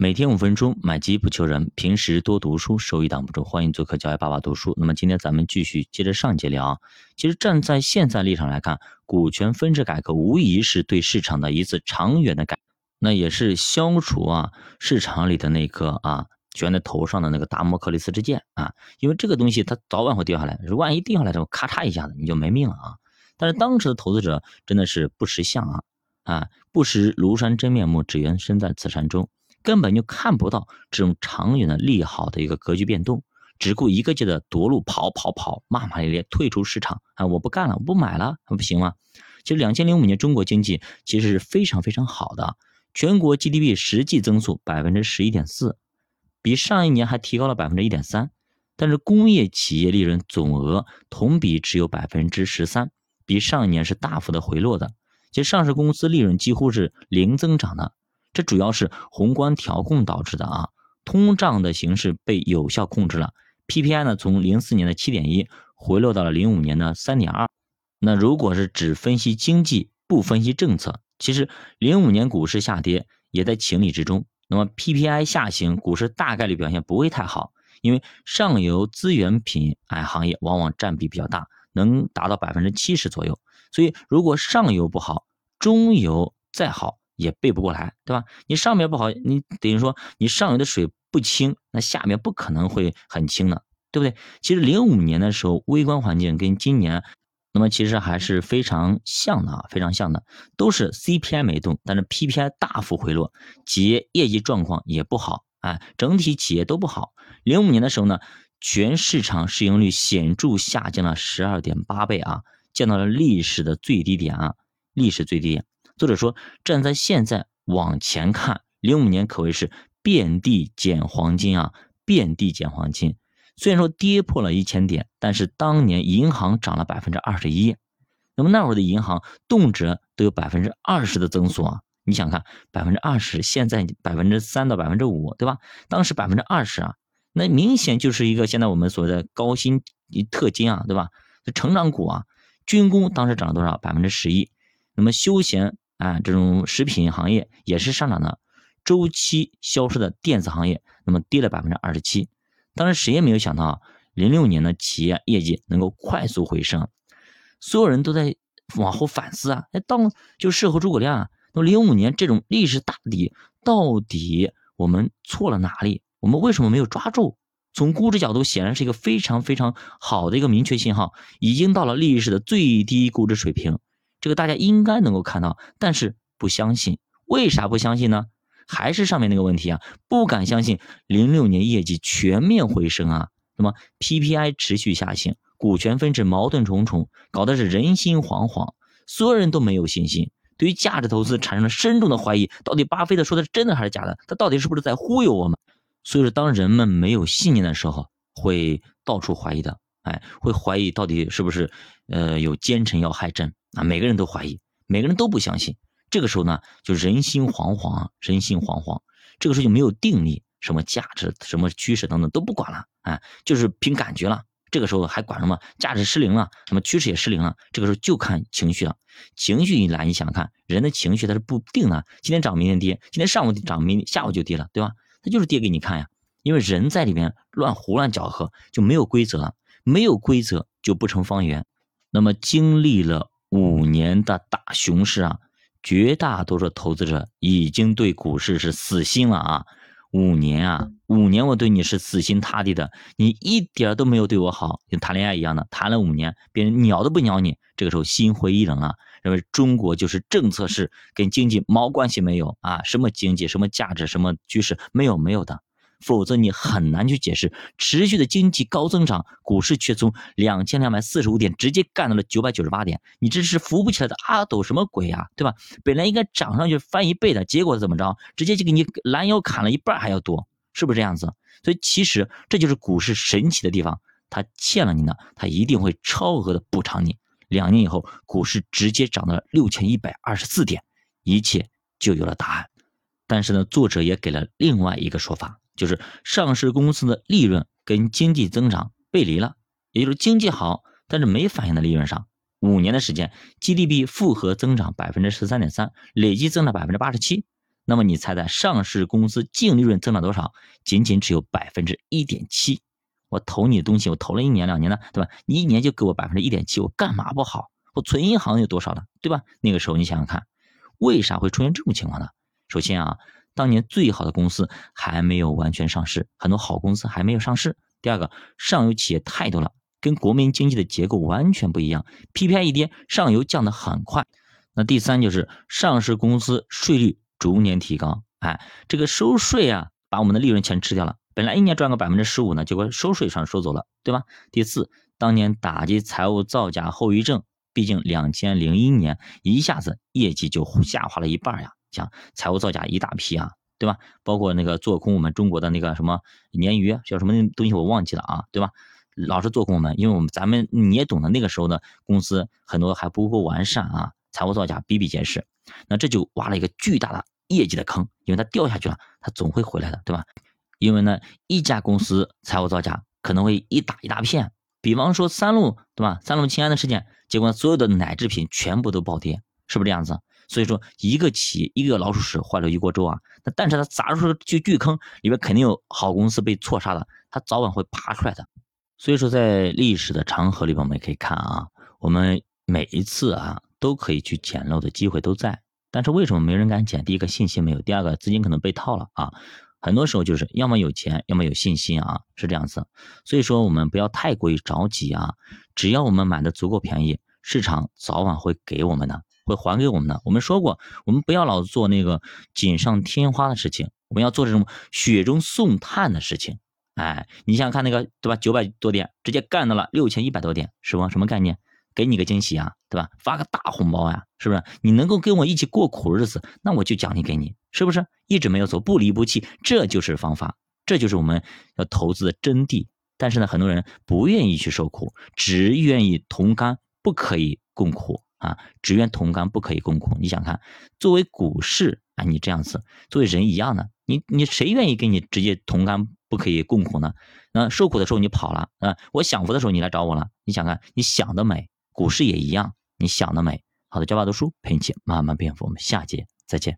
每天五分钟，买基不求人。平时多读书，收益挡不住。欢迎做客教育爸爸读书。那么今天咱们继续接着上节聊。其实站在现在立场来看，股权分置改革无疑是对市场的一次长远的改，那也是消除啊市场里的那颗啊悬在头上的那个达摩克利斯之剑啊。因为这个东西它早晚会掉下来，如果万一掉下来之后，咔嚓一下子你就没命了啊。但是当时的投资者真的是不识相啊啊，不识庐山真面目，只缘身在此山中。根本就看不到这种长远的利好的一个格局变动，只顾一个劲的夺路跑跑跑，骂骂咧咧退出市场啊！我不干了，我不买了，还不行吗？其实两千零五年中国经济其实是非常非常好的，全国 GDP 实际增速百分之十一点四，比上一年还提高了百分之一点三。但是工业企业利润总额同比只有百分之十三，比上一年是大幅的回落的。其实上市公司利润几乎是零增长的。这主要是宏观调控导致的啊，通胀的形势被有效控制了，PPI 呢从零四年的七点一回落到了零五年的三点二。那如果是只分析经济不分析政策，其实零五年股市下跌也在情理之中。那么 PPI 下行，股市大概率表现不会太好，因为上游资源品哎行业往往占比比较大，能达到百分之七十左右。所以如果上游不好，中游再好。也背不过来，对吧？你上面不好，你等于说你上游的水不清，那下面不可能会很清的，对不对？其实零五年的时候，微观环境跟今年，那么其实还是非常像的啊，非常像的，都是 CPI 没动，但是 PPI 大幅回落，企业业绩状况也不好，哎，整体企业都不好。零五年的时候呢，全市场市盈率显著下降了十二点八倍啊，降到了历史的最低点啊，历史最低点。作者说，站在现在往前看，零五年可谓是遍地捡黄金啊，遍地捡黄金。虽然说跌破了一千点，但是当年银行涨了百分之二十一，那么那会儿的银行动辄都有百分之二十的增速啊。你想看百分之二十，现在百分之三到百分之五，对吧？当时百分之二十啊，那明显就是一个现在我们所谓的高薪特金啊，对吧？成长股啊，军工当时涨了多少？百分之十一。那么休闲。啊，这种食品行业也是上涨的，周期消失的电子行业，那么跌了百分之二十七。当然，谁也没有想到，零六年的企业业绩能够快速回升，所有人都在往后反思啊，哎，当就事后诸葛亮啊，那么零五年这种历史大底，到底我们错了哪里？我们为什么没有抓住？从估值角度，显然是一个非常非常好的一个明确信号，已经到了历史的最低估值水平。这个大家应该能够看到，但是不相信，为啥不相信呢？还是上面那个问题啊，不敢相信零六年业绩全面回升啊，那么 PPI 持续下行，股权分置矛盾重重，搞得是人心惶惶，所有人都没有信心，对于价值投资产生了深重的怀疑，到底巴菲特说的是真的还是假的？他到底是不是在忽悠我们？所以说，当人们没有信念的时候，会到处怀疑的，哎，会怀疑到底是不是呃有奸臣要害朕。啊，每个人都怀疑，每个人都不相信。这个时候呢，就人心惶惶，人心惶惶。这个时候就没有定力，什么价值、什么趋势等等都不管了，哎，就是凭感觉了。这个时候还管什么价值失灵了，什么趋势也失灵了。这个时候就看情绪了。情绪一来，你想看人的情绪它是不定的，今天涨，明天跌，今天上午涨，明下午就跌了，对吧？它就是跌给你看呀。因为人在里面乱胡乱搅和，就没有规则了，没有规则就不成方圆。那么经历了。五年的大熊市啊，绝大多数投资者已经对股市是死心了啊！五年啊，五年我对你是死心塌地的，你一点都没有对我好，跟谈恋爱一样的，谈了五年，别人鸟都不鸟你，这个时候心灰意冷了，认为中国就是政策是跟经济毛关系没有啊，什么经济，什么价值，什么趋势，没有没有的。否则你很难去解释持续的经济高增长，股市却从两千两百四十五点直接干到了九百九十八点，你这是扶不起来的阿斗什么鬼啊，对吧？本来应该涨上去翻一倍的，结果怎么着？直接就给你拦腰砍了一半还要多，是不是这样子？所以其实这就是股市神奇的地方，它欠了你的，它一定会超额的补偿你。两年以后，股市直接涨到了六千一百二十四点，一切就有了答案。但是呢，作者也给了另外一个说法。就是上市公司的利润跟经济增长背离了，也就是经济好，但是没反映在利润上。五年的时间，GDP 复合增长百分之十三点三，累计增长百分之八十七。那么你猜猜上市公司净利润增长多少？仅仅只有百分之一点七。我投你的东西，我投了一年两年的，对吧？你一年就给我百分之一点七，我干嘛不好？我存银行有多少呢，对吧？那个时候你想想看，为啥会出现这种情况呢？首先啊，当年最好的公司还没有完全上市，很多好公司还没有上市。第二个，上游企业太多了，跟国民经济的结构完全不一样，PPI 一跌，上游降得很快。那第三就是上市公司税率逐年提高，哎，这个收税啊，把我们的利润全吃掉了。本来一年赚个百分之十五呢，结果收税上收走了，对吧？第四，当年打击财务造假后遗症，毕竟两千零一年一下子业绩就下滑了一半呀，像财务造假一大批啊，对吧？包括那个做空我们中国的那个什么鲶鱼叫什么东西我忘记了啊，对吧？老是做空我们，因为我们咱们你也懂得，那个时候的公司很多还不够完善啊，财务造假比比皆是，那这就挖了一个巨大的业绩的坑，因为它掉下去了，它总会回来的，对吧？因为呢，一家公司财务造假可能会一打一大片，比方说三鹿，对吧？三鹿氰胺的事件，结果所有的奶制品全部都暴跌，是不是这样子？所以说，一个企业一个老鼠屎坏了一锅粥啊！那但是它砸出巨巨坑，里面肯定有好公司被错杀的，它早晚会爬出来的。所以说，在历史的长河里边，我们可以看啊，我们每一次啊都可以去捡漏的机会都在，但是为什么没人敢捡？第一个信心没有，第二个资金可能被套了啊。很多时候就是要么有钱，要么有信心啊，是这样子。所以说我们不要太过于着急啊，只要我们买的足够便宜，市场早晚会给我们的，会还给我们的。我们说过，我们不要老做那个锦上添花的事情，我们要做这种雪中送炭的事情。哎，你想想看那个对吧？九百多点直接干到了六千一百多点，是吧？什么概念？给你个惊喜啊，对吧？发个大红包呀，是不是？你能够跟我一起过苦日子，那我就奖励给你，是不是？一直没有走，不离不弃，这就是方法，这就是我们要投资的真谛。但是呢，很多人不愿意去受苦，只愿意同甘，不可以共苦啊！只愿同甘，不可以共苦。你想看，作为股市啊，你这样子，作为人一样的，你你谁愿意跟你直接同甘，不可以共苦呢？那受苦的时候你跑了啊，我享福的时候你来找我了，你想看，你想的美。股市也一样，你想的美。好的，教爸读书陪你一起慢慢变富，我们下节再见。